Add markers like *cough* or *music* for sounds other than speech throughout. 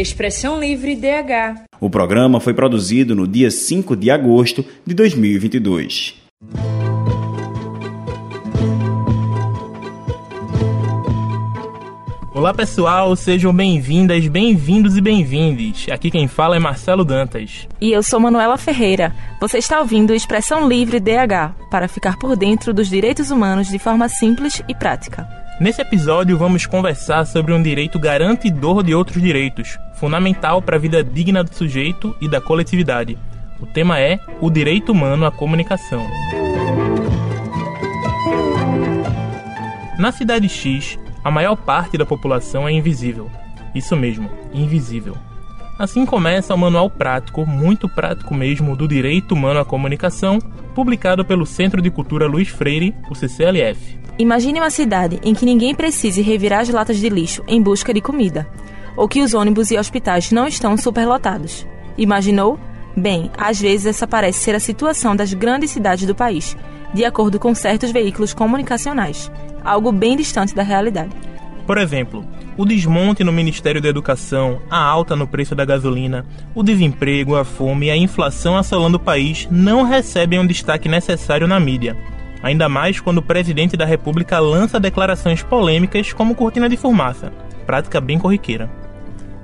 Expressão Livre DH. O programa foi produzido no dia 5 de agosto de 2022. Olá pessoal, sejam bem-vindas, bem-vindos e bem-vindes. Aqui quem fala é Marcelo Dantas. E eu sou Manuela Ferreira. Você está ouvindo Expressão Livre DH, para ficar por dentro dos direitos humanos de forma simples e prática. Nesse episódio vamos conversar sobre um direito garantidor de outros direitos, fundamental para a vida digna do sujeito e da coletividade. O tema é o direito humano à comunicação. Na cidade X, a maior parte da população é invisível. Isso mesmo, invisível. Assim começa o manual prático, muito prático mesmo, do Direito Humano à Comunicação, publicado pelo Centro de Cultura Luiz Freire, o CCLF. Imagine uma cidade em que ninguém precise revirar as latas de lixo em busca de comida, ou que os ônibus e hospitais não estão superlotados. Imaginou? Bem, às vezes essa parece ser a situação das grandes cidades do país, de acordo com certos veículos comunicacionais algo bem distante da realidade. Por exemplo, o desmonte no Ministério da Educação, a alta no preço da gasolina, o desemprego, a fome e a inflação assolando o país não recebem um destaque necessário na mídia. Ainda mais quando o presidente da República lança declarações polêmicas como cortina de fumaça, prática bem corriqueira.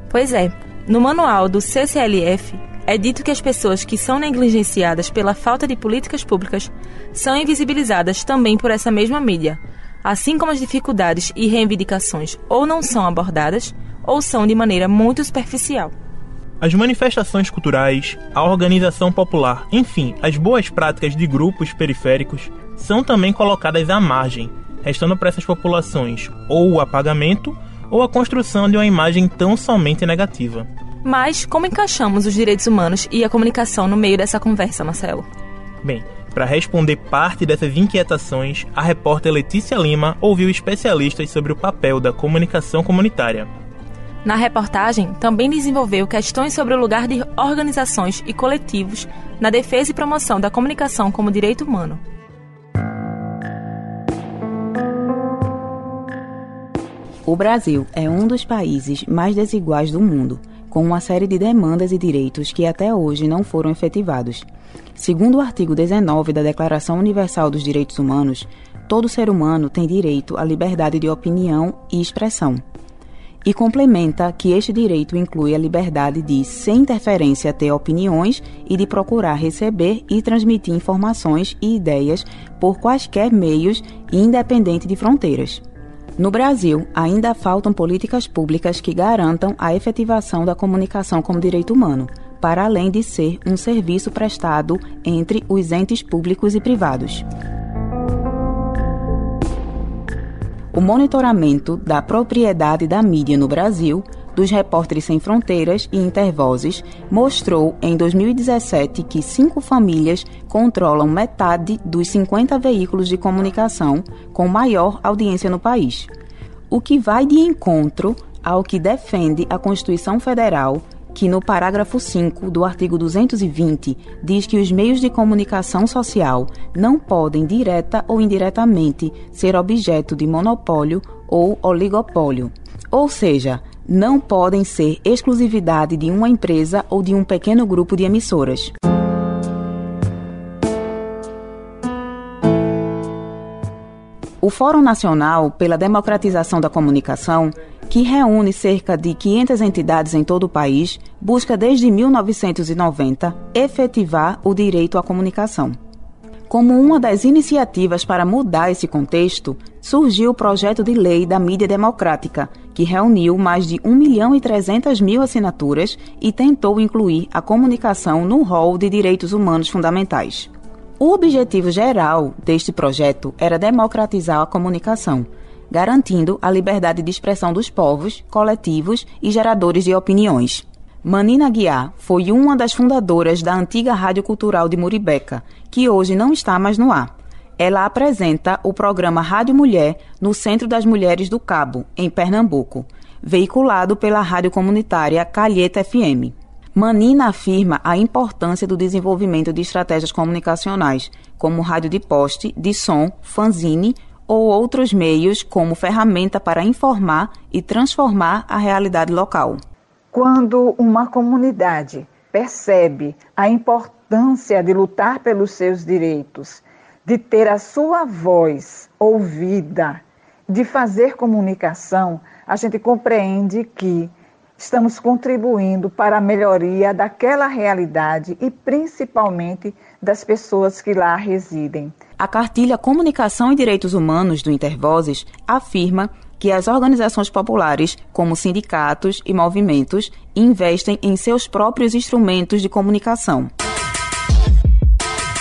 Pois é, no manual do CCLF é dito que as pessoas que são negligenciadas pela falta de políticas públicas são invisibilizadas também por essa mesma mídia, assim como as dificuldades e reivindicações ou não são abordadas ou são de maneira muito superficial. As manifestações culturais, a organização popular, enfim, as boas práticas de grupos periféricos são também colocadas à margem, restando para essas populações ou o apagamento ou a construção de uma imagem tão somente negativa. Mas como encaixamos os direitos humanos e a comunicação no meio dessa conversa, Marcelo? Bem, para responder parte dessas inquietações, a repórter Letícia Lima ouviu especialistas sobre o papel da comunicação comunitária. Na reportagem, também desenvolveu questões sobre o lugar de organizações e coletivos na defesa e promoção da comunicação como direito humano. O Brasil é um dos países mais desiguais do mundo, com uma série de demandas e direitos que até hoje não foram efetivados. Segundo o artigo 19 da Declaração Universal dos Direitos Humanos, todo ser humano tem direito à liberdade de opinião e expressão. E complementa que este direito inclui a liberdade de, sem interferência, ter opiniões e de procurar receber e transmitir informações e ideias por quaisquer meios, independente de fronteiras. No Brasil, ainda faltam políticas públicas que garantam a efetivação da comunicação como direito humano para além de ser um serviço prestado entre os entes públicos e privados. O monitoramento da propriedade da mídia no Brasil dos Repórteres Sem Fronteiras e Intervozes mostrou em 2017 que cinco famílias controlam metade dos 50 veículos de comunicação com maior audiência no país, o que vai de encontro ao que defende a Constituição Federal que no parágrafo 5 do artigo 220 diz que os meios de comunicação social não podem direta ou indiretamente ser objeto de monopólio ou oligopólio. Ou seja, não podem ser exclusividade de uma empresa ou de um pequeno grupo de emissoras. O Fórum Nacional pela Democratização da Comunicação que reúne cerca de 500 entidades em todo o país, busca desde 1990 efetivar o direito à comunicação. Como uma das iniciativas para mudar esse contexto, surgiu o projeto de lei da mídia democrática, que reuniu mais de 1 milhão e 300 mil assinaturas e tentou incluir a comunicação no rol de direitos humanos fundamentais. O objetivo geral deste projeto era democratizar a comunicação, garantindo a liberdade de expressão dos povos, coletivos e geradores de opiniões. Manina Guiar foi uma das fundadoras da antiga Rádio Cultural de Muribeca, que hoje não está mais no ar. Ela apresenta o programa Rádio Mulher no Centro das Mulheres do Cabo, em Pernambuco, veiculado pela rádio comunitária Calheta FM. Manina afirma a importância do desenvolvimento de estratégias comunicacionais, como rádio de poste, de som, fanzine, ou outros meios como ferramenta para informar e transformar a realidade local. Quando uma comunidade percebe a importância de lutar pelos seus direitos, de ter a sua voz ouvida, de fazer comunicação, a gente compreende que estamos contribuindo para a melhoria daquela realidade e principalmente das pessoas que lá residem. A cartilha Comunicação e Direitos Humanos do Intervozes afirma que as organizações populares, como sindicatos e movimentos, investem em seus próprios instrumentos de comunicação.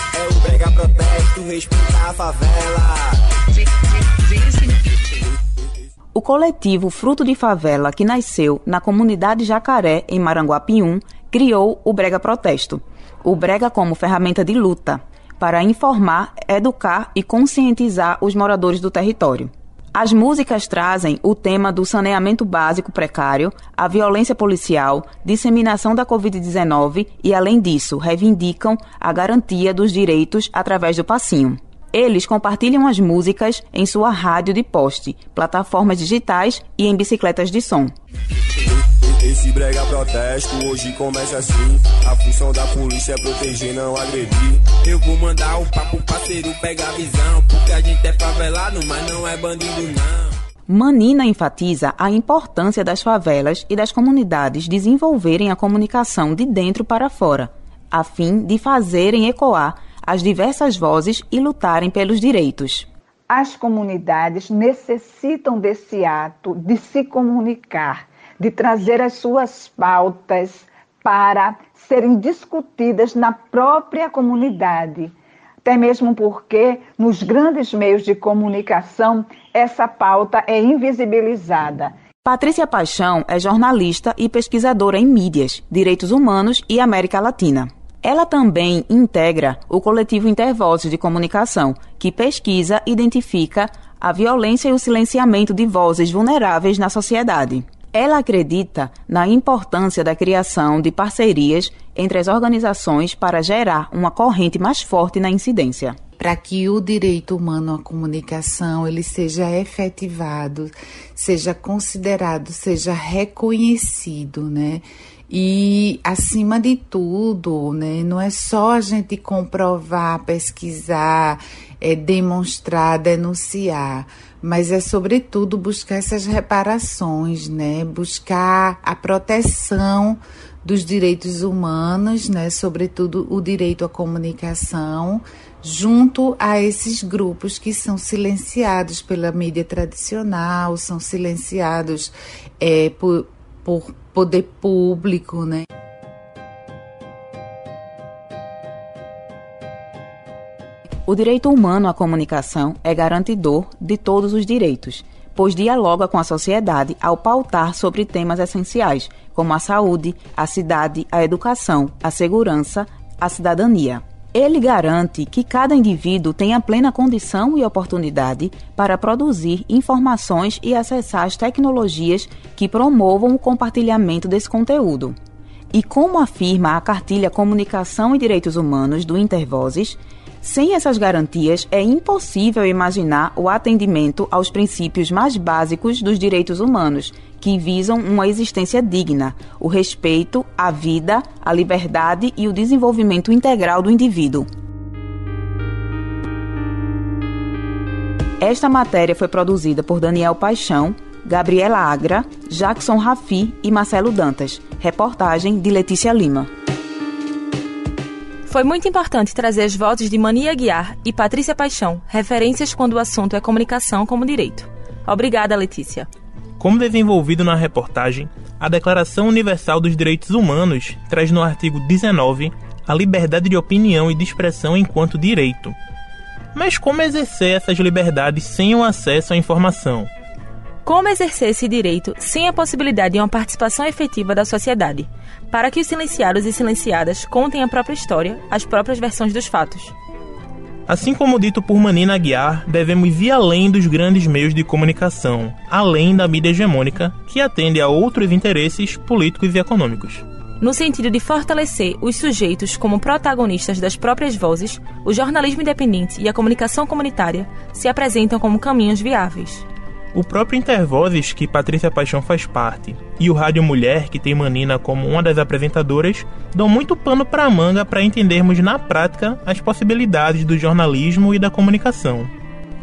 É o protesto, respeitar a favela. O coletivo Fruto de Favela, que nasceu na comunidade Jacaré, em Maranguapium, criou o Brega Protesto. O Brega como ferramenta de luta, para informar, educar e conscientizar os moradores do território. As músicas trazem o tema do saneamento básico precário, a violência policial, disseminação da Covid-19 e, além disso, reivindicam a garantia dos direitos através do passinho. Eles compartilham as músicas em sua rádio de poste, plataformas digitais e em bicicletas de som. Esse brega protesto hoje começa assim. A função da polícia é proteger, não agredir. Eu vou mandar o papo parceiro pegar visão. Porque a gente é favelado, mas não é bandido, não. Manina enfatiza a importância das favelas e das comunidades desenvolverem a comunicação de dentro para fora, a fim de fazerem ecoar as diversas vozes e lutarem pelos direitos. As comunidades necessitam desse ato de se comunicar, de trazer as suas pautas para serem discutidas na própria comunidade. Até mesmo porque nos grandes meios de comunicação essa pauta é invisibilizada. Patrícia Paixão é jornalista e pesquisadora em mídias, direitos humanos e América Latina. Ela também integra o coletivo Intervozes de Comunicação, que pesquisa e identifica a violência e o silenciamento de vozes vulneráveis na sociedade. Ela acredita na importância da criação de parcerias entre as organizações para gerar uma corrente mais forte na incidência. Para que o direito humano à comunicação ele seja efetivado, seja considerado, seja reconhecido, né? E, acima de tudo, né, não é só a gente comprovar, pesquisar, é, demonstrar, denunciar, mas é, sobretudo, buscar essas reparações, né, buscar a proteção dos direitos humanos, né, sobretudo o direito à comunicação, junto a esses grupos que são silenciados pela mídia tradicional, são silenciados é, por, por poder público, né? O direito humano à comunicação é garantidor de todos os direitos, pois dialoga com a sociedade ao pautar sobre temas essenciais, como a saúde, a cidade, a educação, a segurança, a cidadania. Ele garante que cada indivíduo tenha plena condição e oportunidade para produzir informações e acessar as tecnologias que promovam o compartilhamento desse conteúdo. E como afirma a cartilha Comunicação e Direitos Humanos do Intervozes, sem essas garantias, é impossível imaginar o atendimento aos princípios mais básicos dos direitos humanos, que visam uma existência digna, o respeito à vida, à liberdade e o desenvolvimento integral do indivíduo. Esta matéria foi produzida por Daniel Paixão, Gabriela Agra, Jackson Rafi e Marcelo Dantas. Reportagem de Letícia Lima. Foi muito importante trazer as vozes de Mania Guiar e Patrícia Paixão, referências quando o assunto é comunicação como direito. Obrigada, Letícia. Como desenvolvido na reportagem, a Declaração Universal dos Direitos Humanos traz no artigo 19 a liberdade de opinião e de expressão enquanto direito. Mas como exercer essas liberdades sem o acesso à informação? Como exercer esse direito sem a possibilidade de uma participação efetiva da sociedade, para que os silenciados e silenciadas contem a própria história, as próprias versões dos fatos? Assim como dito por Manina Aguiar, devemos ir além dos grandes meios de comunicação, além da mídia hegemônica, que atende a outros interesses políticos e econômicos. No sentido de fortalecer os sujeitos como protagonistas das próprias vozes, o jornalismo independente e a comunicação comunitária se apresentam como caminhos viáveis. O próprio Intervozes, que Patrícia Paixão faz parte, e o Rádio Mulher, que tem Manina como uma das apresentadoras, dão muito pano para manga para entendermos na prática as possibilidades do jornalismo e da comunicação.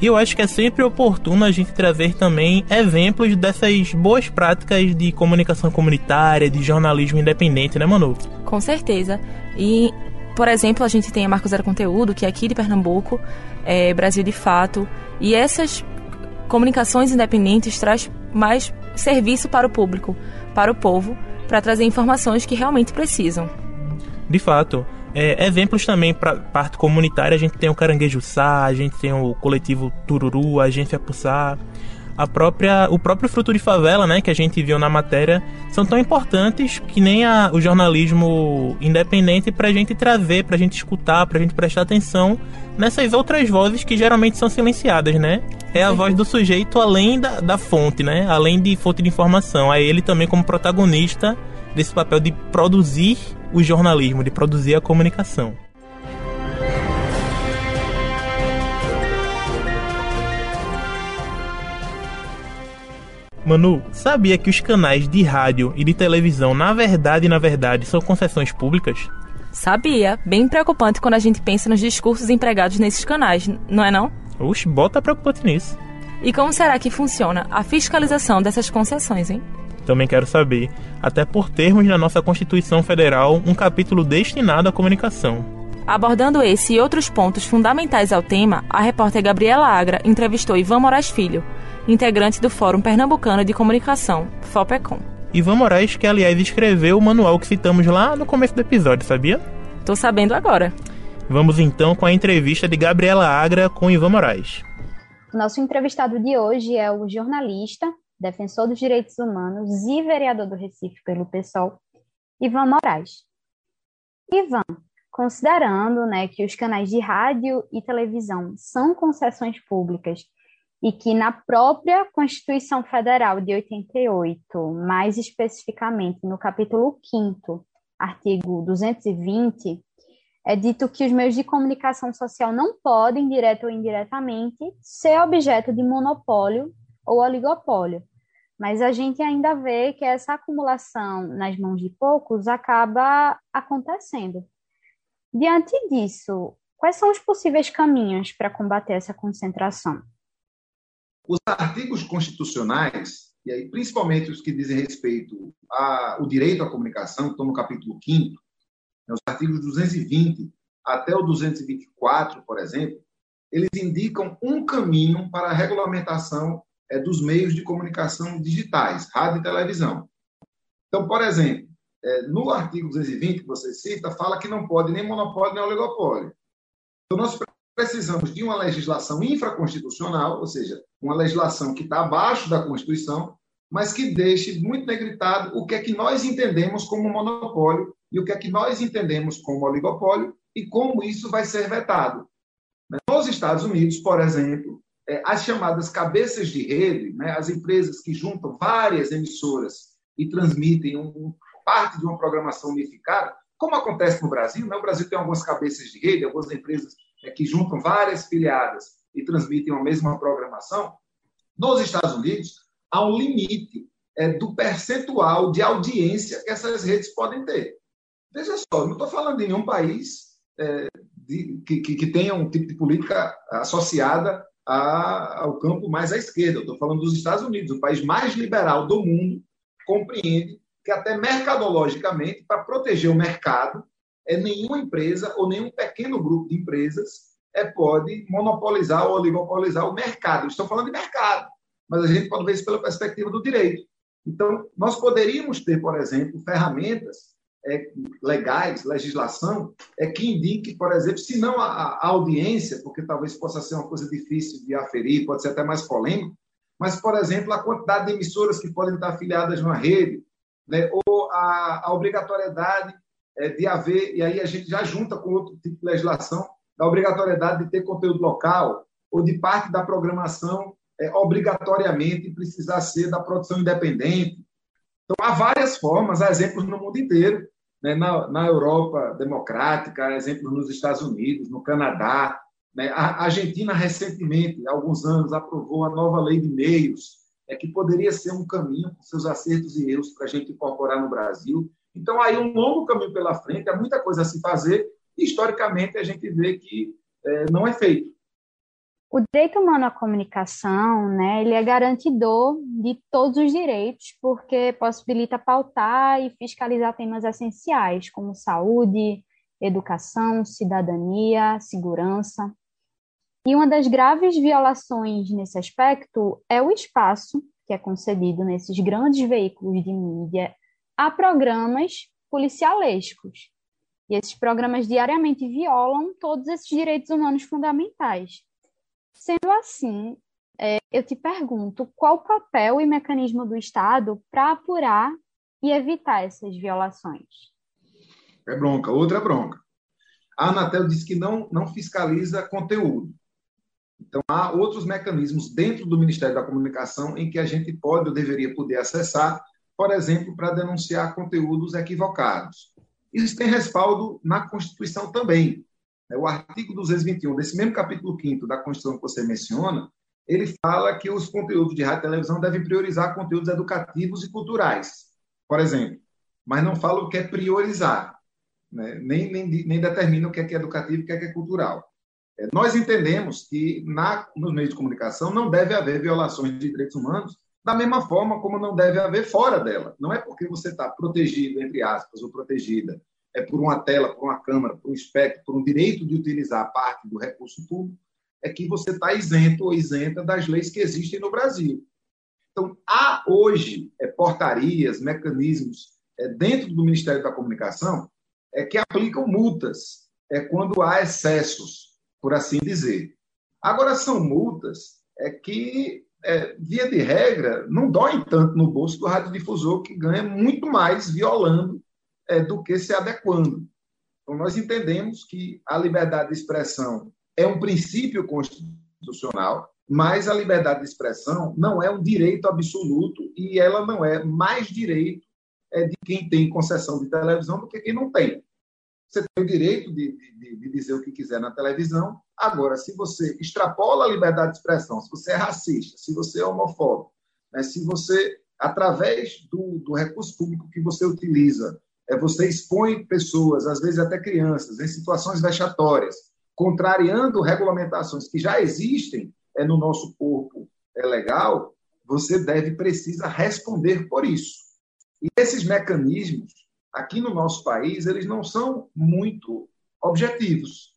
E eu acho que é sempre oportuno a gente trazer também exemplos dessas boas práticas de comunicação comunitária, de jornalismo independente, né, Manu? Com certeza. E, por exemplo, a gente tem a Marco Zero Conteúdo, que é aqui de Pernambuco, é, Brasil de Fato, e essas comunicações independentes traz mais serviço para o público, para o povo, para trazer informações que realmente precisam. De fato. É, exemplos também para parte comunitária, a gente tem o Caranguejo Sá, a gente tem o coletivo Tururu, a Agência Pussá, a própria, o próprio Fruto de Favela, né, que a gente viu na matéria, são tão importantes que nem a, o jornalismo independente para a gente trazer, para a gente escutar, para a gente prestar atenção nessas outras vozes que geralmente são silenciadas, né? É a voz do sujeito além da, da fonte, né? Além de fonte de informação. É ele também como protagonista desse papel de produzir o jornalismo, de produzir a comunicação. Manu, sabia que os canais de rádio e de televisão, na verdade, na verdade, são concessões públicas? Sabia. Bem preocupante quando a gente pensa nos discursos empregados nesses canais, não é não? Oxe, bota preocupante nisso. E como será que funciona a fiscalização dessas concessões, hein? Também quero saber, até por termos na nossa Constituição Federal um capítulo destinado à comunicação. Abordando esse e outros pontos fundamentais ao tema, a repórter Gabriela Agra entrevistou Ivan Moraes Filho, integrante do Fórum Pernambucano de Comunicação, FOPECOM. Ivan Moraes, que aliás escreveu o manual que citamos lá no começo do episódio, sabia? Tô sabendo agora. Vamos então com a entrevista de Gabriela Agra com Ivan Moraes. Nosso entrevistado de hoje é o jornalista, defensor dos direitos humanos e vereador do Recife pelo PSOL, Ivan Moraes. Ivan, considerando né, que os canais de rádio e televisão são concessões públicas e que na própria Constituição Federal de 88, mais especificamente no capítulo 5 artigo 220, é dito que os meios de comunicação social não podem, direto ou indiretamente, ser objeto de monopólio ou oligopólio. Mas a gente ainda vê que essa acumulação nas mãos de poucos acaba acontecendo. Diante disso, quais são os possíveis caminhos para combater essa concentração? Os artigos constitucionais, e aí principalmente os que dizem respeito ao direito à comunicação, estão no capítulo 5 né, os artigos 220 até o 224, por exemplo, eles indicam um caminho para a regulamentação é, dos meios de comunicação digitais, rádio e televisão. Então, por exemplo, é, no artigo 220 que você cita, fala que não pode nem monopólio nem oligopólio. Então, nós precisamos de uma legislação infraconstitucional, ou seja, uma legislação que está abaixo da Constituição, mas que deixe muito negritado o que é que nós entendemos como monopólio e o que é que nós entendemos como oligopólio e como isso vai ser vetado. Nos Estados Unidos, por exemplo, é, as chamadas cabeças de rede, né, as empresas que juntam várias emissoras e transmitem parte de uma programação unificada, como acontece no Brasil, né? o Brasil tem algumas cabeças de rede, algumas empresas é, que juntam várias filiadas e transmitem a mesma programação, nos Estados Unidos há um limite é, do percentual de audiência que essas redes podem ter. Veja só, não estou falando de nenhum país é, de, que, que, que, tenha um tipo de política associada a, ao campo mais à esquerda. Estou falando dos Estados Unidos, o país mais liberal do mundo, compreende que até mercadologicamente, para proteger o mercado, é nenhuma empresa ou nenhum pequeno grupo de empresas é, pode monopolizar ou oligopolizar o mercado. Estou falando de mercado, mas a gente pode ver isso pela perspectiva do direito. Então, nós poderíamos ter, por exemplo, ferramentas é, legais, legislação, é que indique, por exemplo, se não a, a, audiência, porque talvez possa ser uma coisa difícil de aferir, pode ser até mais polêmico, mas, por exemplo, a quantidade de emissoras que podem estar afiliadas numa rede, né, ou a, a obrigatoriedade de haver, e aí a gente já junta com outro tipo de legislação, da obrigatoriedade de ter conteúdo local, ou de parte da programação é, obrigatoriamente precisar ser da produção independente. Então, há várias formas, há exemplos no mundo inteiro, né? na, na Europa democrática, há exemplos nos Estados Unidos, no Canadá. Né? A Argentina, recentemente, há alguns anos, aprovou a nova lei de meios, é que poderia ser um caminho com seus acertos e erros para a gente incorporar no Brasil. Então, aí um longo caminho pela frente, há muita coisa a se fazer, e historicamente a gente vê que é, não é feito. O direito humano à comunicação, né, ele é garantidor de todos os direitos, porque possibilita pautar e fiscalizar temas essenciais, como saúde, educação, cidadania, segurança. E uma das graves violações nesse aspecto é o espaço que é concedido nesses grandes veículos de mídia a programas policialescos. E esses programas diariamente violam todos esses direitos humanos fundamentais. Sendo assim, é, eu te pergunto qual o papel e mecanismo do Estado para apurar e evitar essas violações? É bronca, outra bronca. A Anatel diz que não, não fiscaliza conteúdo. Então, há outros mecanismos dentro do Ministério da Comunicação em que a gente pode ou deveria poder acessar, por exemplo, para denunciar conteúdos equivocados. Isso tem respaldo na Constituição também. Né, o artigo 221 desse mesmo capítulo 5 da Constituição que você menciona, ele fala que os conteúdos de rádio e televisão devem priorizar conteúdos educativos e culturais, por exemplo, mas não fala o que é priorizar, né? nem, nem, nem determina o que é, que é educativo e o que é, que é cultural. É, nós entendemos que na, nos meios de comunicação não deve haver violações de direitos humanos da mesma forma como não deve haver fora dela. Não é porque você está protegido, entre aspas, ou protegida é por uma tela, por uma câmera, por um espectro, por um direito de utilizar parte do recurso público, é que você está isento ou isenta das leis que existem no Brasil. Então, há hoje é, portarias, mecanismos é, dentro do Ministério da Comunicação é, que aplicam multas é, quando há excessos, por assim dizer. Agora, são multas é, que, é, via de regra, não doem tanto no bolso do radiodifusor, que ganha muito mais violando é, do que se adequando. Então, nós entendemos que a liberdade de expressão é um princípio constitucional, mas a liberdade de expressão não é um direito absoluto e ela não é mais direito é, de quem tem concessão de televisão do que quem não tem. Você tem o direito de, de, de, dizer o que quiser na televisão. Agora, se você extrapola a liberdade de expressão, se você é racista, se você é homofóbico, né, se você, através do, do recurso público que você utiliza, é, você expõe pessoas, às vezes até crianças, em situações vexatórias, contrariando regulamentações que já existem é, no nosso corpo é, legal, você deve, precisa responder por isso. E esses mecanismos, aqui no nosso país, eles não são muito objetivos.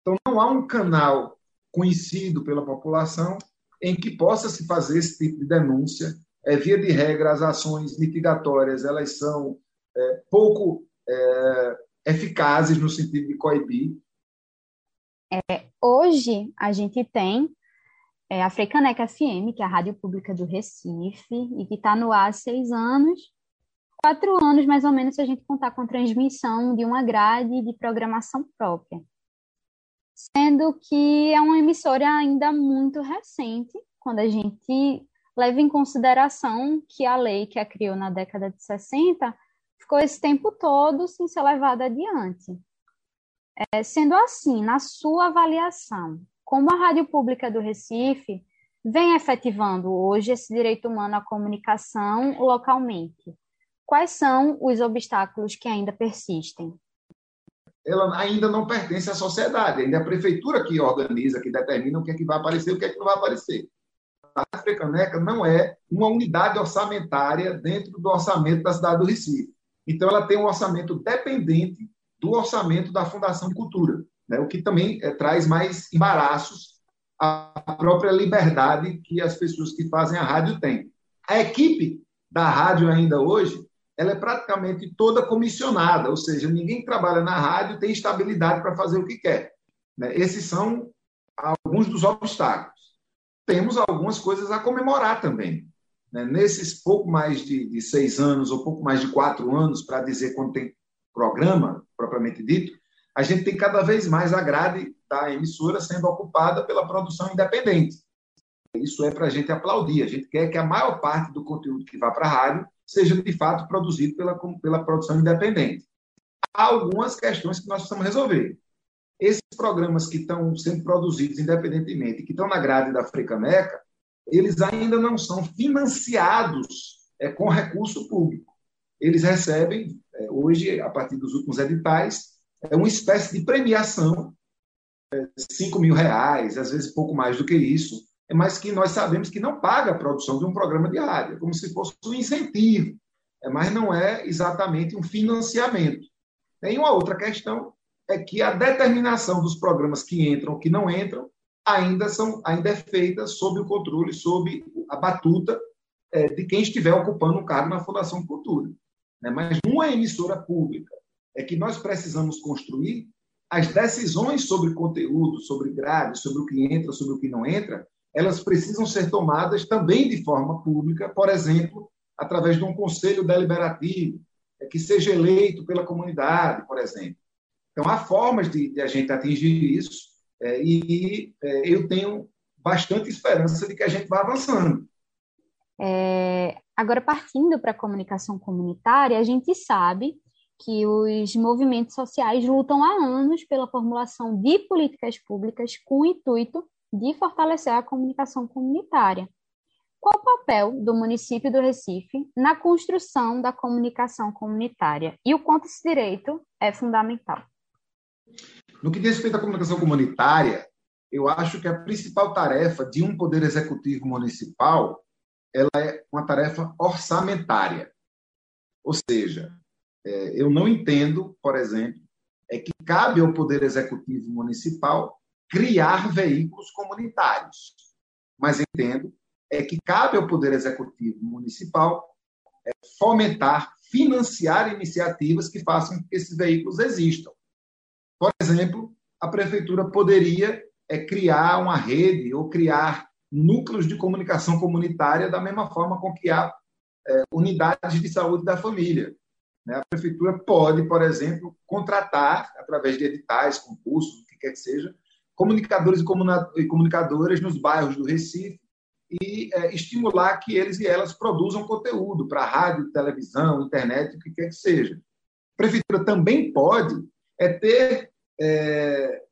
Então, não há um canal conhecido pela população em que possa se fazer esse tipo de denúncia. É, via de regra, as ações mitigatórias elas são é, pouco é, eficazes no sentido de coibir. É, hoje, a gente tem é, a Freicaneca FM, que é a rádio pública do Recife, e que está no ar há seis anos, quatro anos mais ou menos, se a gente contar com transmissão de uma grade de programação própria. Sendo que é uma emissora ainda muito recente, quando a gente leva em consideração que a lei que a criou na década de 60 ficou esse tempo todo sem ser levada adiante. É, sendo assim, na sua avaliação, como a Rádio Pública do Recife vem efetivando hoje esse direito humano à comunicação localmente? Quais são os obstáculos que ainda persistem? Ela ainda não pertence à sociedade, ainda é a prefeitura que organiza, que determina o que é que vai aparecer e o que é que não vai aparecer. A Africaneca não é uma unidade orçamentária dentro do orçamento da cidade do Recife. Então, ela tem um orçamento dependente do orçamento da Fundação Cultura, né? o que também é, traz mais embaraços à própria liberdade que as pessoas que fazem a rádio têm. A equipe da rádio ainda hoje, ela é praticamente toda comissionada, ou seja, ninguém que trabalha na rádio tem estabilidade para fazer o que quer. Né? Esses são alguns dos obstáculos. Temos algumas coisas a comemorar também né, nesses pouco mais de, de, seis anos ou pouco mais de quatro anos, para dizer quando tem programa, propriamente dito, a gente tem cada vez mais a grade da emissora sendo ocupada pela produção independente. Isso é para a gente aplaudir. A gente quer que a maior parte do conteúdo que vá para a rádio seja, de fato, produzido pela, pela produção independente. Há algumas questões que nós precisamos resolver. Esses programas que estão sendo produzidos independentemente, que estão na grade da Frecaneca, eles ainda não são financiados é, com recurso público. Eles recebem, é, hoje, a partir dos últimos editais, é uma espécie de premiação, é, 5 mil reais, às vezes pouco mais do que isso, mas que nós sabemos que não paga a produção de um programa de rádio, é como se fosse um incentivo, é, mas não é exatamente um financiamento. Tem uma outra questão, é que a determinação dos programas que entram que não entram ainda, são, ainda é feita sob o controle, sob a batuta é, de quem estiver ocupando um cargo na Fundação Cultura. Né? Mas numa emissora pública é que nós precisamos construir as decisões sobre conteúdo, sobre grade, sobre o que entra, sobre o que não entra, elas precisam ser tomadas também de forma pública, por exemplo, através de um conselho deliberativo, é, que seja eleito pela comunidade, por exemplo. Então, há formas de, de a gente atingir isso, é, e é, eu tenho bastante esperança de que a gente vá avançando. É, agora, partindo para a comunicação comunitária, a gente sabe que os movimentos sociais lutam há anos pela formulação de políticas públicas com o intuito de fortalecer a comunicação comunitária. Qual o papel do município do Recife na construção da comunicação comunitária e o quanto esse direito é fundamental? No que diz respeito à comunicação comunitária, eu acho que a principal tarefa de um poder executivo municipal ela é uma tarefa orçamentária. Ou seja, é, eu não entendo, por exemplo, é que cabe ao poder executivo municipal criar veículos comunitários. Mas entendo é que cabe ao poder executivo municipal é, fomentar, financiar iniciativas que façam que esses veículos existam. Por exemplo, a prefeitura poderia é, criar uma rede ou criar núcleos de comunicação comunitária da mesma forma com que há é, unidades de saúde da família. Né? A prefeitura pode, por exemplo, contratar, através de editais, concursos, o que quer que seja, comunicadores e comunicadoras nos bairros do Recife e é, estimular que eles e elas produzam conteúdo para rádio, televisão, internet, o que quer que seja. A prefeitura também pode é ter é,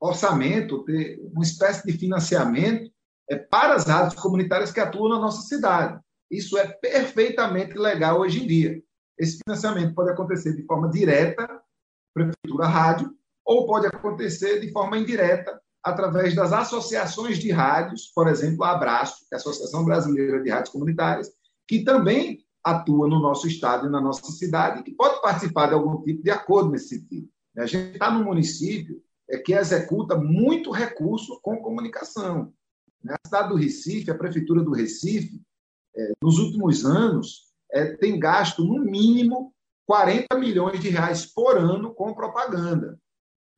orçamento, ter uma espécie de financiamento é, para as rádios comunitárias que atuam na nossa cidade. Isso é perfeitamente legal hoje em dia. Esse financiamento pode acontecer de forma direta, prefeitura rádio, ou pode acontecer de forma indireta, através das associações de rádios, por exemplo, a Abraço, que é a Associação Brasileira de Rádios Comunitárias, que também atua no nosso estado e na nossa cidade, que pode participar de algum tipo de acordo nesse sentido. A gente está num município é, que executa muito recurso com comunicação. Na cidade do Recife, a Prefeitura do Recife, é, nos últimos anos, é, tem gasto, no mínimo, 40 milhões de reais por ano com propaganda.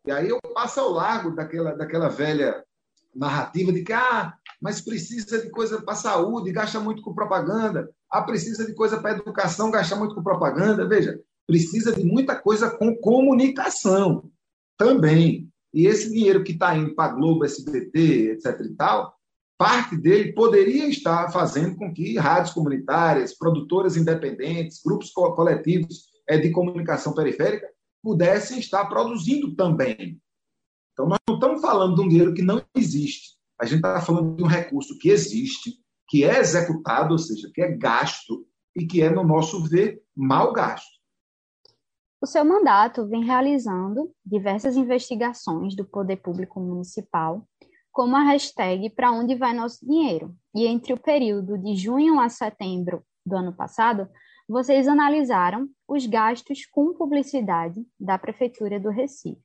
E aí eu passo ao largo daquela, daquela velha narrativa de que, ah, mas precisa de coisa para saúde, gasta muito com propaganda. Ah, precisa de coisa para educação, gasta muito com propaganda. Veja, precisa de muita coisa com comunicação também. E esse dinheiro que está indo para Globo, SBT, etc. e tal, parte dele poderia estar fazendo com que rádios comunitárias, produtoras independentes, grupos coletivos é, de comunicação periférica pudessem estar produzindo também. Então, nós não estamos falando de um dinheiro que não existe. A gente está falando de um recurso que existe, que é executado, ou seja, que é gasto e que é, no nosso ver, mal gasto. O seu mandato vem realizando diversas investigações do poder público municipal, como a hashtag Para onde vai nosso dinheiro? E entre o período de junho a setembro do ano passado, vocês analisaram os gastos com publicidade da Prefeitura do Recife.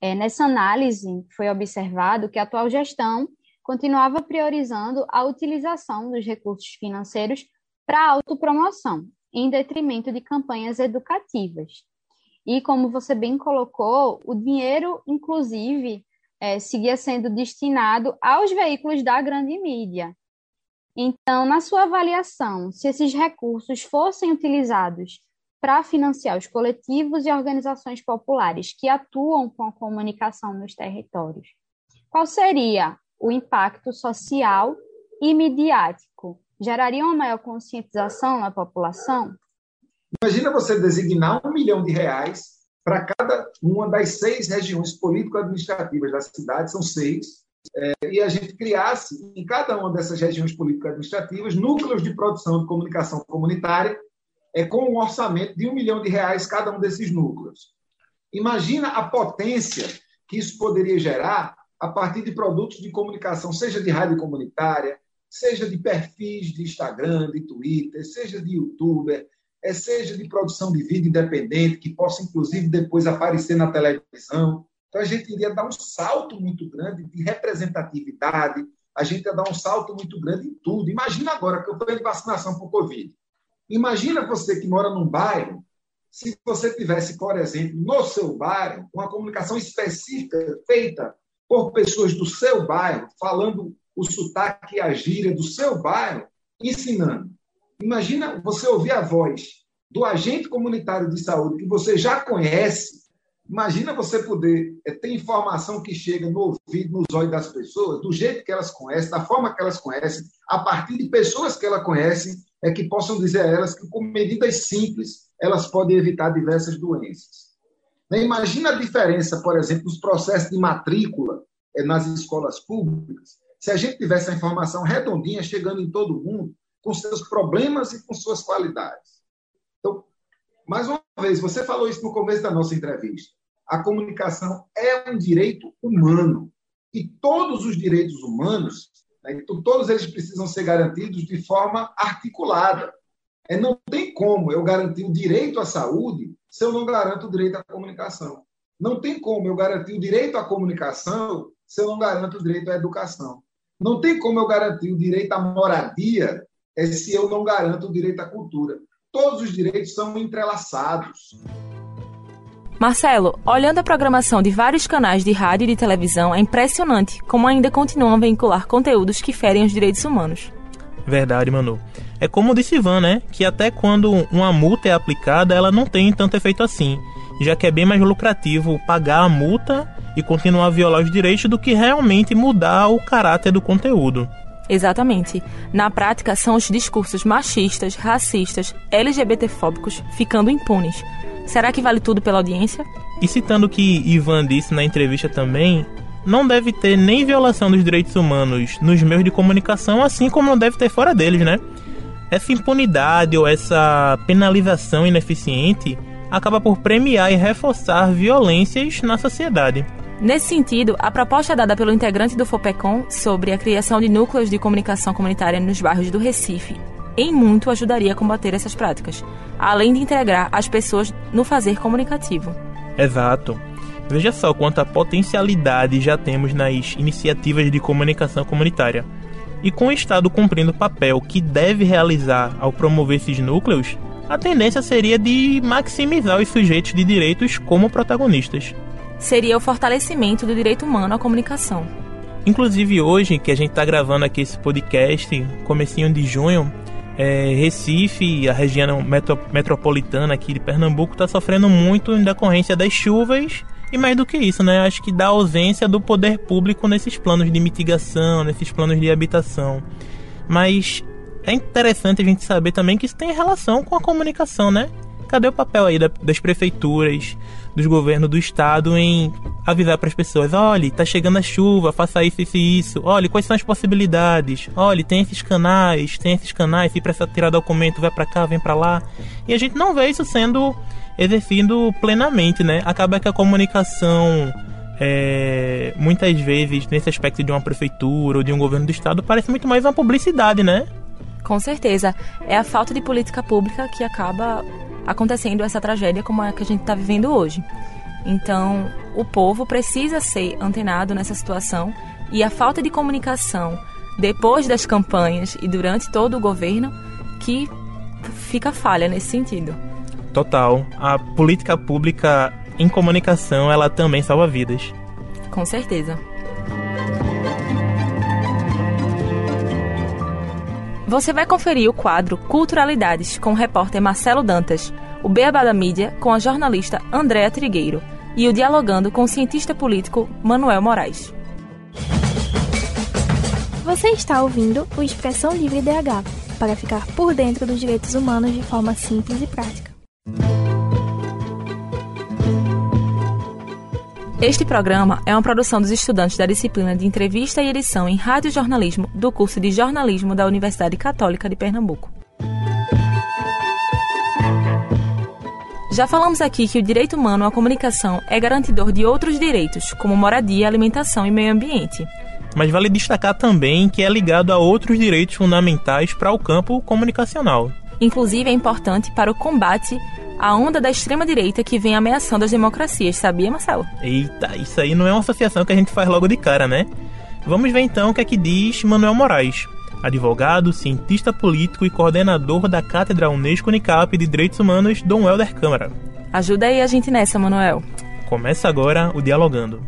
É, nessa análise, foi observado que a atual gestão continuava priorizando a utilização dos recursos financeiros para autopromoção, em detrimento de campanhas educativas, e como você bem colocou, o dinheiro, inclusive, é, seguia sendo destinado aos veículos da grande mídia. Então, na sua avaliação, se esses recursos fossem utilizados para financiar os coletivos e organizações populares que atuam com a comunicação nos territórios, qual seria o impacto social e midiático? Geraria uma maior conscientização na população? Imagina você designar um milhão de reais para cada uma das seis regiões político-administrativas da cidade, são seis, é, e a gente criasse em cada uma dessas regiões político-administrativas núcleos de produção de comunicação comunitária é, com um orçamento de um milhão de reais cada um desses núcleos. Imagina a potência que isso poderia gerar a partir de produtos de comunicação, seja de rádio comunitária, seja de perfis de Instagram, de Twitter, seja de youtuber, é, seja de produção de vídeo independente, que possa, inclusive, depois aparecer na televisão. Então, a gente iria dar um salto muito grande de representatividade, a gente ia dar um salto muito grande em tudo. Imagina agora que eu estou de vacinação o Covid. Imagina você que mora num bairro, se você tivesse, por exemplo, no seu bairro, uma comunicação específica feita por pessoas do seu bairro, falando o sotaque e a gíria do seu bairro, ensinando. Imagina você ouvir a voz do agente comunitário de saúde que você já conhece. Imagina você poder é, ter informação que chega no ouvido, nos olhos das pessoas, do jeito que elas conhecem, da forma que elas conhecem, a partir de pessoas que elas conhecem, é que possam dizer a elas que, com medidas simples, elas podem evitar diversas doenças. Né, imagina a diferença, por exemplo, dos processos de matrícula é, nas escolas públicas, se a gente tivesse a informação redondinha chegando em todo mundo, com seus problemas e com suas qualidades. Mais uma vez, você falou isso no começo da nossa entrevista. A comunicação é um direito humano. E todos os direitos humanos, né, todos eles precisam ser garantidos de forma articulada. É, não tem como eu garantir o direito à saúde se eu não garanto o direito à comunicação. Não tem como eu garantir o direito à comunicação se eu não garanto o direito à educação. Não tem como eu garantir o direito à moradia é se eu não garanto o direito à cultura. Todos os direitos são entrelaçados. Marcelo, olhando a programação de vários canais de rádio e de televisão, é impressionante como ainda continuam a vincular conteúdos que ferem os direitos humanos. Verdade, Manu. É como disse Ivan, né? Que até quando uma multa é aplicada, ela não tem tanto efeito assim, já que é bem mais lucrativo pagar a multa e continuar a violar os direitos do que realmente mudar o caráter do conteúdo. Exatamente. Na prática, são os discursos machistas, racistas, LGBTfóbicos ficando impunes. Será que vale tudo pela audiência? E citando o que Ivan disse na entrevista também, não deve ter nem violação dos direitos humanos nos meios de comunicação, assim como não deve ter fora deles, né? Essa impunidade ou essa penalização ineficiente acaba por premiar e reforçar violências na sociedade. Nesse sentido, a proposta dada pelo integrante do FOPECOM sobre a criação de núcleos de comunicação comunitária nos bairros do Recife em muito ajudaria a combater essas práticas, além de integrar as pessoas no fazer comunicativo. Exato. Veja só quanta potencialidade já temos nas iniciativas de comunicação comunitária. E com o Estado cumprindo o papel que deve realizar ao promover esses núcleos, a tendência seria de maximizar os sujeitos de direitos como protagonistas seria o fortalecimento do direito humano à comunicação. Inclusive hoje, que a gente está gravando aqui esse podcast, comecinho de junho, é, Recife, a região metro, metropolitana aqui de Pernambuco, está sofrendo muito em decorrência das chuvas e mais do que isso, né? Acho que da ausência do poder público nesses planos de mitigação, nesses planos de habitação. Mas é interessante a gente saber também que isso tem relação com a comunicação, né? Cadê o papel aí das prefeituras, dos governos do estado em avisar para as pessoas: olha, tá chegando a chuva, faça isso, isso e isso. Olha, quais são as possibilidades? Olha, tem esses canais, tem esses canais, se precisa tirar documento, vai para cá, vem para lá. E a gente não vê isso sendo exercido plenamente, né? Acaba que a comunicação é, muitas vezes nesse aspecto de uma prefeitura ou de um governo do estado parece muito mais uma publicidade, né? Com certeza. É a falta de política pública que acaba acontecendo essa tragédia como a que a gente está vivendo hoje. Então, o povo precisa ser antenado nessa situação e a falta de comunicação depois das campanhas e durante todo o governo que fica falha nesse sentido. Total. A política pública em comunicação, ela também salva vidas. Com certeza. Você vai conferir o quadro Culturalidades com o repórter Marcelo Dantas, o Beabá da Mídia com a jornalista Andréa Trigueiro e o Dialogando com o cientista político Manuel Moraes. Você está ouvindo o Expressão Livre DH para ficar por dentro dos direitos humanos de forma simples e prática. Este programa é uma produção dos estudantes da disciplina de Entrevista e Edição em Rádio Jornalismo do curso de Jornalismo da Universidade Católica de Pernambuco. Já falamos aqui que o direito humano à comunicação é garantidor de outros direitos, como moradia, alimentação e meio ambiente. Mas vale destacar também que é ligado a outros direitos fundamentais para o campo comunicacional. Inclusive é importante para o combate à onda da extrema-direita que vem ameaçando as democracias, sabia, Marcelo? Eita, isso aí não é uma associação que a gente faz logo de cara, né? Vamos ver então o que é que diz Manuel Moraes, advogado, cientista político e coordenador da Cátedra Unesco Unicap de Direitos Humanos, Dom Helder Câmara. Ajuda aí a gente nessa, Manuel. Começa agora o Dialogando.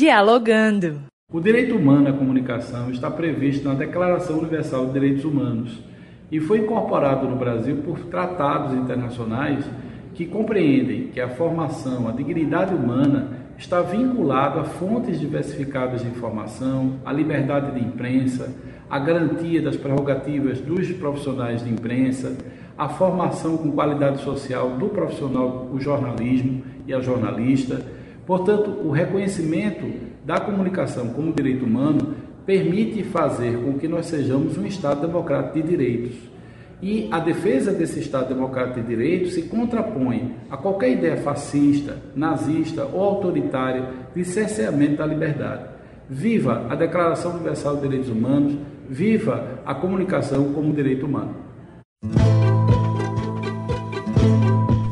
Dialogando. O direito humano à comunicação está previsto na Declaração Universal de Direitos Humanos e foi incorporado no Brasil por tratados internacionais que compreendem que a formação, a dignidade humana está vinculada a fontes diversificadas de informação, à liberdade de imprensa, à garantia das prerrogativas dos profissionais de imprensa, à formação com qualidade social do profissional, o jornalismo e a jornalista. Portanto, o reconhecimento da comunicação como direito humano permite fazer com que nós sejamos um Estado democrático de direitos. E a defesa desse Estado democrático de direito se contrapõe a qualquer ideia fascista, nazista ou autoritária de cerceamento da liberdade. Viva a Declaração Universal de Direitos Humanos, viva a comunicação como direito humano.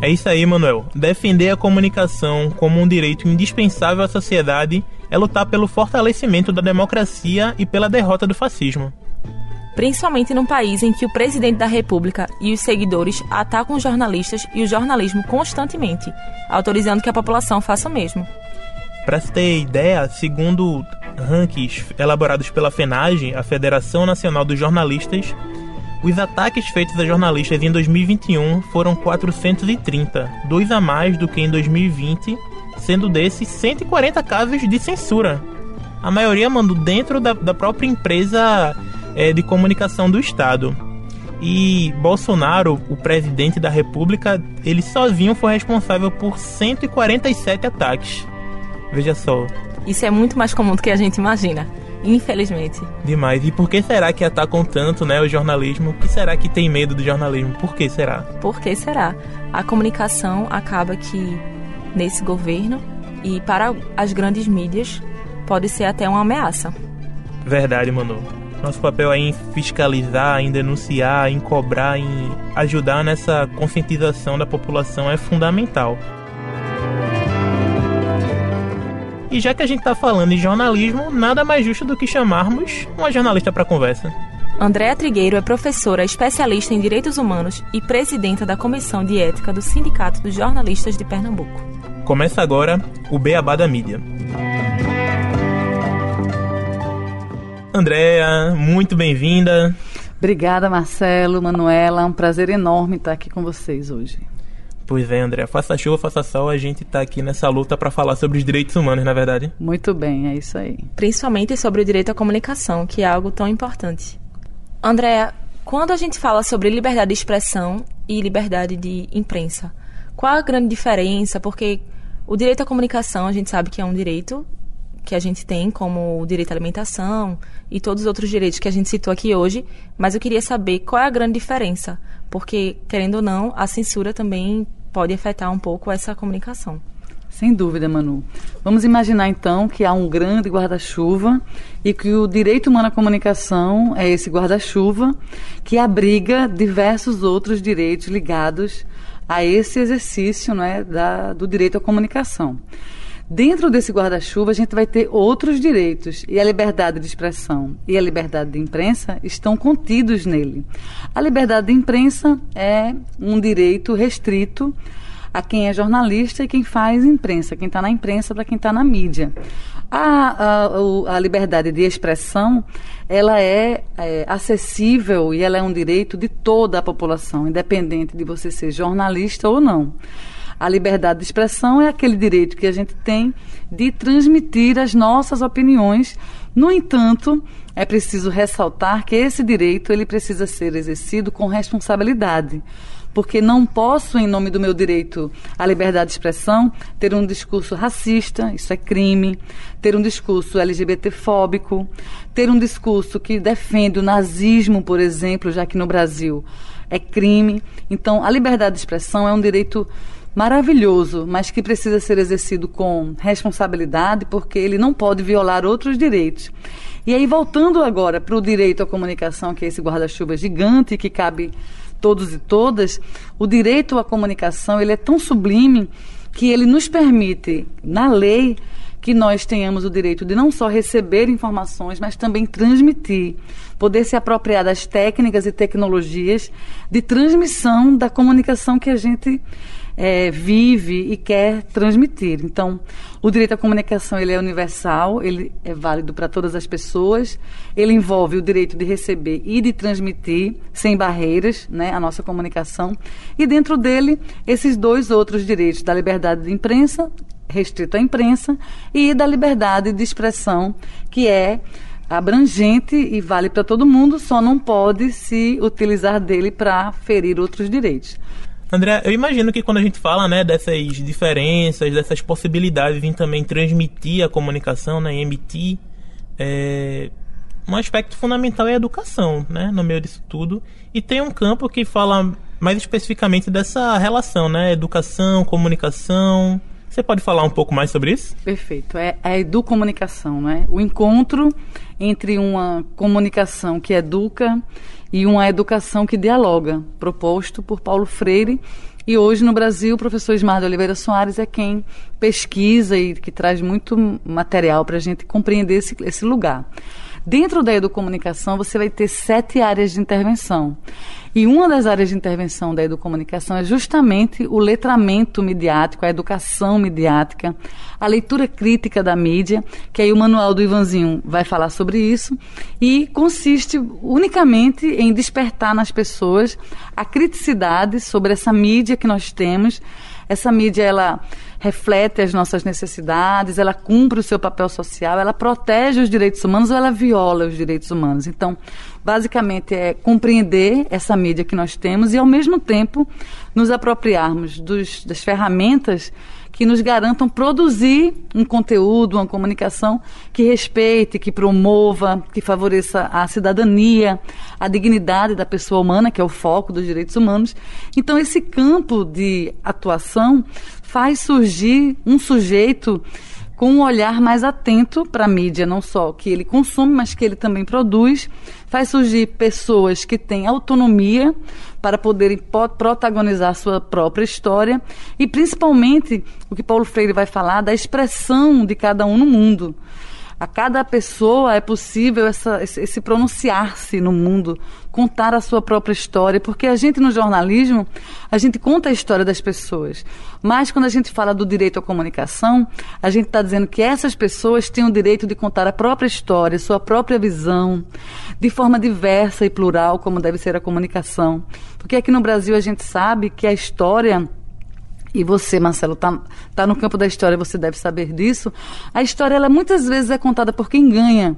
É isso aí, Manuel. Defender a comunicação como um direito indispensável à sociedade é lutar pelo fortalecimento da democracia e pela derrota do fascismo principalmente num país em que o presidente da República e os seguidores atacam os jornalistas e o jornalismo constantemente, autorizando que a população faça o mesmo. Para se ter ideia, segundo rankings elaborados pela FENAGE, a Federação Nacional dos Jornalistas, os ataques feitos a jornalistas em 2021 foram 430, dois a mais do que em 2020, sendo desses 140 casos de censura. A maioria, mano, dentro da, da própria empresa é, de comunicação do Estado. E Bolsonaro, o presidente da República, ele sozinho foi responsável por 147 ataques. Veja só. Isso é muito mais comum do que a gente imagina. Infelizmente. Demais. E por que será que atacam tanto né, o jornalismo? O que será que tem medo do jornalismo? Por que será? Por que será? A comunicação acaba que, nesse governo e para as grandes mídias, pode ser até uma ameaça. Verdade, Manu. Nosso papel é em fiscalizar, em denunciar, em cobrar, em ajudar nessa conscientização da população é fundamental. E já que a gente está falando em jornalismo, nada mais justo do que chamarmos uma jornalista para conversa. Andréa Trigueiro é professora especialista em direitos humanos e presidenta da Comissão de Ética do Sindicato dos Jornalistas de Pernambuco. Começa agora o Beabá da Mídia. Andréa, muito bem-vinda. Obrigada, Marcelo, Manuela. É um prazer enorme estar aqui com vocês hoje. Pois é, André. Faça chuva, faça sol, a gente está aqui nessa luta para falar sobre os direitos humanos, na é verdade. Muito bem, é isso aí. Principalmente sobre o direito à comunicação, que é algo tão importante. Andréa, quando a gente fala sobre liberdade de expressão e liberdade de imprensa, qual a grande diferença? Porque o direito à comunicação a gente sabe que é um direito que a gente tem, como o direito à alimentação e todos os outros direitos que a gente citou aqui hoje, mas eu queria saber qual é a grande diferença, porque, querendo ou não, a censura também pode afetar um pouco essa comunicação. Sem dúvida, Manu. Vamos imaginar então que há um grande guarda-chuva e que o direito humano à comunicação é esse guarda-chuva que abriga diversos outros direitos ligados a esse exercício é, da, do direito à comunicação. Dentro desse guarda-chuva, a gente vai ter outros direitos, e a liberdade de expressão e a liberdade de imprensa estão contidos nele. A liberdade de imprensa é um direito restrito a quem é jornalista e quem faz imprensa, quem está na imprensa para quem está na mídia. A, a, a, liberdade de expressão ela é, é, acessível e ela é um direito de toda a população, independente de você ser jornalista ou não. A liberdade de expressão é aquele direito que a gente tem de transmitir as nossas opiniões. No entanto, é preciso ressaltar que esse direito ele precisa ser exercido com responsabilidade porque não posso, em nome do meu direito à liberdade de expressão, ter um discurso racista, isso é crime, ter um discurso LGBTfóbico, ter um discurso que defende o nazismo, por exemplo, já que no Brasil é crime. Então, a liberdade de expressão é um direito maravilhoso, mas que precisa ser exercido com responsabilidade, porque ele não pode violar outros direitos. E aí, voltando agora para o direito à comunicação, que é esse guarda-chuva gigante que cabe todos e todas, o direito à comunicação ele é tão sublime que ele nos permite, na lei, que nós tenhamos o direito de não só receber informações, mas também transmitir, poder se apropriar das técnicas e tecnologias de transmissão da comunicação que a gente é, vive e quer transmitir. Então, o direito à comunicação ele é universal, ele é válido para todas as pessoas. Ele envolve o direito de receber e de transmitir sem barreiras, né, a nossa comunicação. E dentro dele, esses dois outros direitos da liberdade de imprensa, restrito à imprensa, e da liberdade de expressão, que é abrangente e vale para todo mundo, só não pode se utilizar dele para ferir outros direitos. André, eu imagino que quando a gente fala né, dessas diferenças, dessas possibilidades em também transmitir a comunicação, né, emitir, é, um aspecto fundamental é a educação, né, no meio disso tudo. E tem um campo que fala mais especificamente dessa relação, né, educação, comunicação. Você pode falar um pouco mais sobre isso? Perfeito. É a educomunicação, né? O encontro entre uma comunicação que educa e uma educação que dialoga, proposto por Paulo Freire. E hoje no Brasil, o professor Ismar de Oliveira Soares é quem pesquisa e que traz muito material para a gente compreender esse, esse lugar. Dentro da educomunicação, você vai ter sete áreas de intervenção. E uma das áreas de intervenção da educomunicação é justamente o letramento midiático, a educação midiática, a leitura crítica da mídia, que aí o manual do Ivanzinho vai falar sobre isso, e consiste unicamente em despertar nas pessoas a criticidade sobre essa mídia que nós temos. Essa mídia, ela reflete as nossas necessidades, ela cumpre o seu papel social, ela protege os direitos humanos ou ela viola os direitos humanos. Então, basicamente é compreender essa mídia que nós temos e, ao mesmo tempo, nos apropriarmos dos, das ferramentas que nos garantam produzir um conteúdo, uma comunicação que respeite, que promova, que favoreça a cidadania, a dignidade da pessoa humana, que é o foco dos direitos humanos. Então, esse campo de atuação faz surgir um sujeito com um olhar mais atento para a mídia, não só que ele consome, mas que ele também produz. Faz surgir pessoas que têm autonomia para poderem protagonizar sua própria história e, principalmente, o que Paulo Freire vai falar da expressão de cada um no mundo a cada pessoa é possível essa, esse, esse pronunciar-se no mundo, contar a sua própria história, porque a gente no jornalismo, a gente conta a história das pessoas. Mas quando a gente fala do direito à comunicação, a gente está dizendo que essas pessoas têm o direito de contar a própria história, sua própria visão, de forma diversa e plural, como deve ser a comunicação. Porque aqui no Brasil a gente sabe que a história e você, Marcelo, está tá no campo da história, você deve saber disso. A história, ela muitas vezes é contada por quem ganha.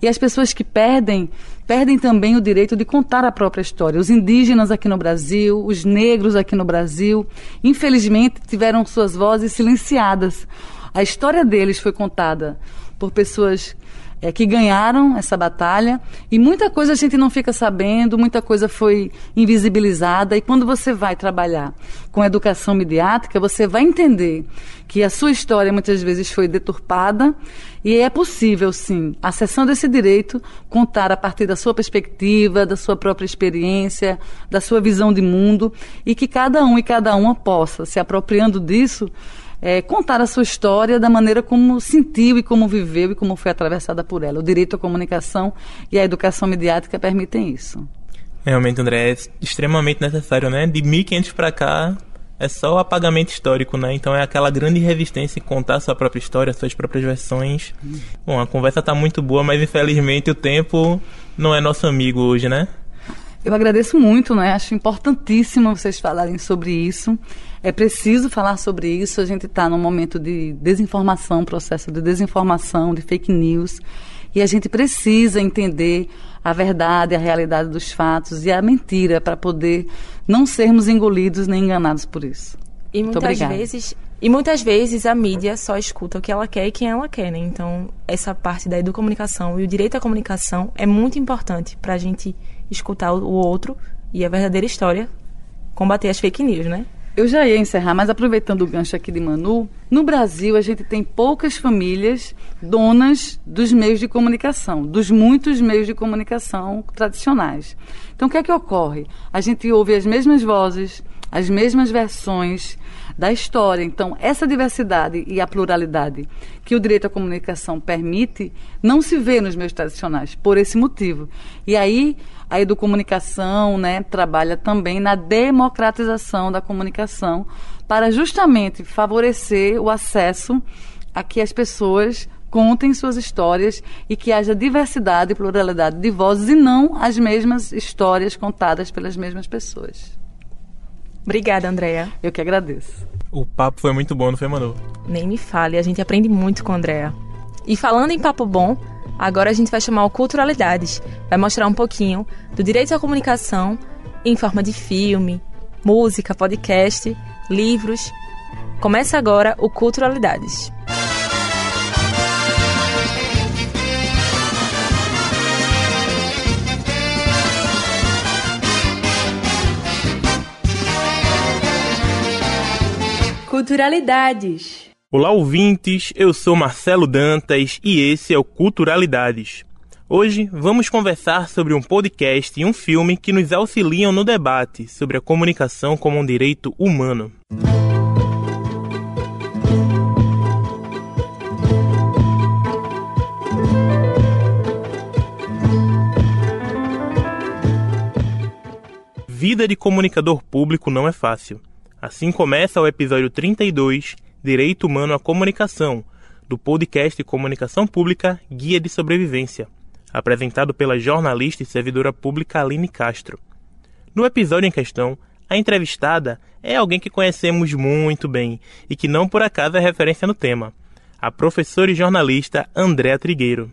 E as pessoas que perdem, perdem também o direito de contar a própria história. Os indígenas aqui no Brasil, os negros aqui no Brasil, infelizmente tiveram suas vozes silenciadas. A história deles foi contada por pessoas é, que ganharam essa batalha. E muita coisa a gente não fica sabendo, muita coisa foi invisibilizada. E quando você vai trabalhar com educação midiática, você vai entender que a sua história muitas vezes foi deturpada. E é possível, sim, acessando esse direito, contar a partir da sua perspectiva, da sua própria experiência, da sua visão de mundo. E que cada um e cada uma possa, se apropriando disso, é, contar a sua história da maneira como sentiu e como viveu e como foi atravessada por ela. O direito à comunicação e a educação midiática permitem isso. Realmente, André, é extremamente necessário, né? De 1500 para cá, é só o apagamento histórico, né? Então é aquela grande resistência em contar a sua própria história, suas próprias versões. Bom, a conversa tá muito boa, mas infelizmente o tempo não é nosso amigo hoje, né? Eu agradeço muito, né? Acho importantíssimo vocês falarem sobre isso. É preciso falar sobre isso. A gente está num momento de desinformação, processo de desinformação, de fake news. E a gente precisa entender a verdade, a realidade dos fatos e a mentira para poder não sermos engolidos nem enganados por isso. E muitas vezes e muitas vezes a mídia só escuta o que ela quer e quem ela quer, né? Então, essa parte da educomunicação e o direito à comunicação é muito importante para a gente escutar o outro e a verdadeira história, combater as fake news, né? Eu já ia encerrar, mas aproveitando o gancho aqui de Manu, no Brasil a gente tem poucas famílias donas dos meios de comunicação, dos muitos meios de comunicação tradicionais. Então o que é que ocorre? A gente ouve as mesmas vozes, as mesmas versões da história. Então, essa diversidade e a pluralidade que o direito à comunicação permite não se vê nos meios tradicionais, por esse motivo. E aí, a educomunicação né, trabalha também na democratização da comunicação para justamente favorecer o acesso a que as pessoas contem suas histórias e que haja diversidade e pluralidade de vozes e não as mesmas histórias contadas pelas mesmas pessoas. Obrigada, Andréa. Eu que agradeço. O papo foi muito bom, não foi, Manu? Nem me fale, a gente aprende muito com a Andréa. E falando em papo bom, agora a gente vai chamar o Culturalidades. Vai mostrar um pouquinho do direito à comunicação em forma de filme, música, podcast, livros. Começa agora o Culturalidades. Culturalidades. Olá, ouvintes. Eu sou Marcelo Dantas e esse é o Culturalidades. Hoje vamos conversar sobre um podcast e um filme que nos auxiliam no debate sobre a comunicação como um direito humano. Vida de comunicador público não é fácil. Assim começa o episódio 32, Direito Humano à Comunicação, do podcast Comunicação Pública Guia de Sobrevivência, apresentado pela jornalista e servidora pública Aline Castro. No episódio em questão, a entrevistada é alguém que conhecemos muito bem e que não por acaso é referência no tema, a professora e jornalista Andréa Trigueiro.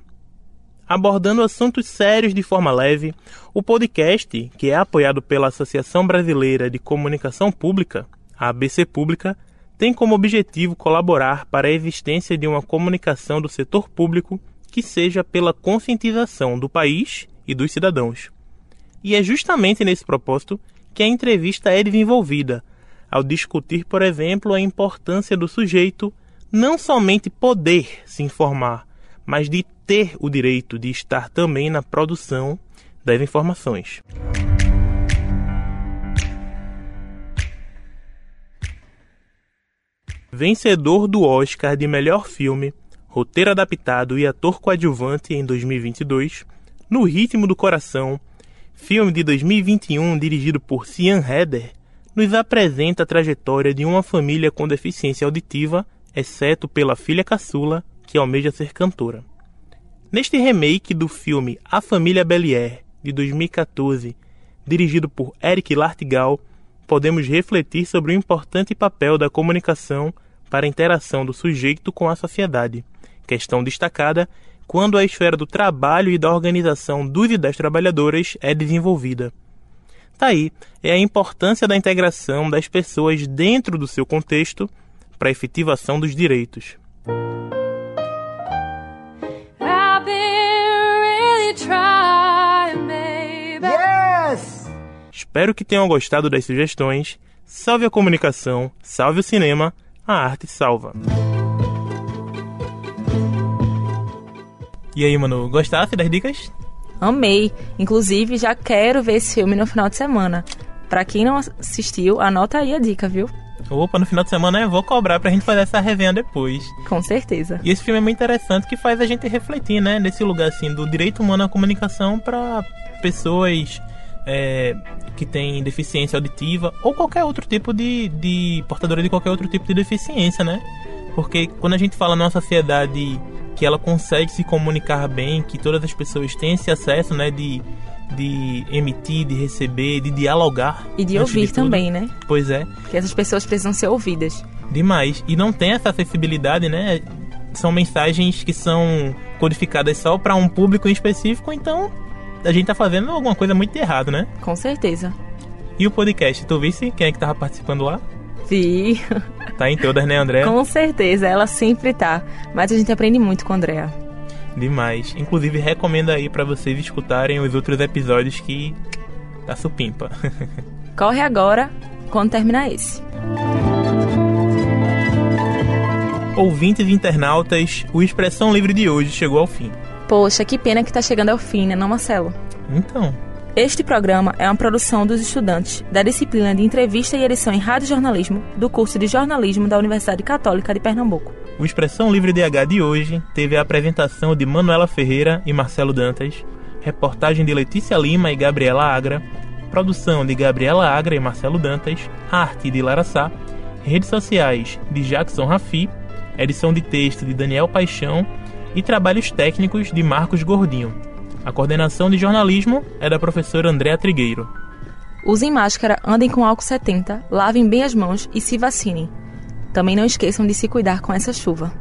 Abordando assuntos sérios de forma leve, o podcast, que é apoiado pela Associação Brasileira de Comunicação Pública, a ABC Pública tem como objetivo colaborar para a existência de uma comunicação do setor público que seja pela conscientização do país e dos cidadãos. E é justamente nesse propósito que a entrevista é desenvolvida, ao discutir, por exemplo, a importância do sujeito não somente poder se informar, mas de ter o direito de estar também na produção das informações. Vencedor do Oscar de melhor filme, roteiro adaptado e ator coadjuvante em 2022, No Ritmo do Coração, filme de 2021 dirigido por Cian Heder, nos apresenta a trajetória de uma família com deficiência auditiva, exceto pela filha caçula, que almeja ser cantora. Neste remake do filme A Família Belier, de 2014, dirigido por Eric Lartigal, podemos refletir sobre o importante papel da comunicação para a interação do sujeito com a sociedade, questão destacada quando a esfera do trabalho e da organização dos e das trabalhadoras é desenvolvida. Daí tá é a importância da integração das pessoas dentro do seu contexto para a efetivação dos direitos. Espero que tenham gostado das sugestões. Salve a comunicação, salve o cinema a arte salva. E aí, mano, gostasse das dicas? Amei. Inclusive, já quero ver esse filme no final de semana. Pra quem não assistiu, anota aí a dica, viu? Opa, no final de semana eu vou cobrar pra gente fazer essa resenha depois. Com certeza. E esse filme é muito interessante que faz a gente refletir, né? Nesse lugar, assim, do direito humano à comunicação para pessoas é, que tem deficiência auditiva ou qualquer outro tipo de, de portadora de qualquer outro tipo de deficiência, né? Porque quando a gente fala numa sociedade que ela consegue se comunicar bem, que todas as pessoas têm esse acesso, né, de, de emitir, de receber, de dialogar. E de ouvir de também, né? Pois é. Porque essas pessoas precisam ser ouvidas. Demais. E não tem essa acessibilidade, né? São mensagens que são codificadas só para um público em específico, então a gente tá fazendo alguma coisa muito errado, né? Com certeza. E o podcast, tu visse quem é que tava participando lá? Vi. Tá em todas, né, Andréa? Com certeza, ela sempre tá. Mas a gente aprende muito com a Andrea. Demais. Inclusive, recomendo aí para vocês escutarem os outros episódios que tá supimpa. *laughs* Corre agora quando terminar esse. Ouvintes e internautas, o Expressão Livre de hoje chegou ao fim. Poxa, que pena que tá chegando ao fim, né, não, Marcelo? Então. Este programa é uma produção dos estudantes da disciplina de entrevista e edição em rádio jornalismo do curso de jornalismo da Universidade Católica de Pernambuco. O Expressão Livre DH de hoje teve a apresentação de Manuela Ferreira e Marcelo Dantas, reportagem de Letícia Lima e Gabriela Agra, produção de Gabriela Agra e Marcelo Dantas, arte de Lara Sá, redes sociais de Jackson Rafi, edição de texto de Daniel Paixão e trabalhos técnicos de Marcos Gordinho. A coordenação de jornalismo é da professora Andréa Trigueiro. Usem máscara, andem com álcool 70, lavem bem as mãos e se vacinem. Também não esqueçam de se cuidar com essa chuva.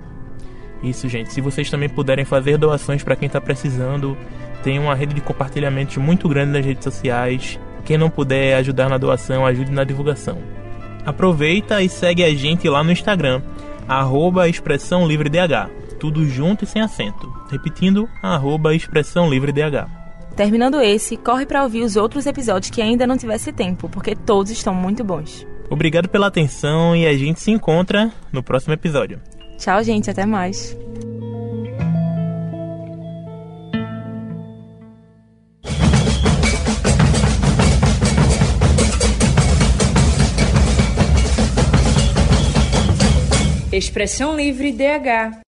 Isso, gente. Se vocês também puderem fazer doações para quem está precisando, tem uma rede de compartilhamento muito grande nas redes sociais. Quem não puder ajudar na doação, ajude na divulgação. Aproveita e segue a gente lá no Instagram, arroba Expressão Livre DH tudo junto e sem acento. Repetindo, arroba Expressão Livre DH. Terminando esse, corre para ouvir os outros episódios que ainda não tivesse tempo, porque todos estão muito bons. Obrigado pela atenção e a gente se encontra no próximo episódio. Tchau, gente, até mais. Expressão Livre DH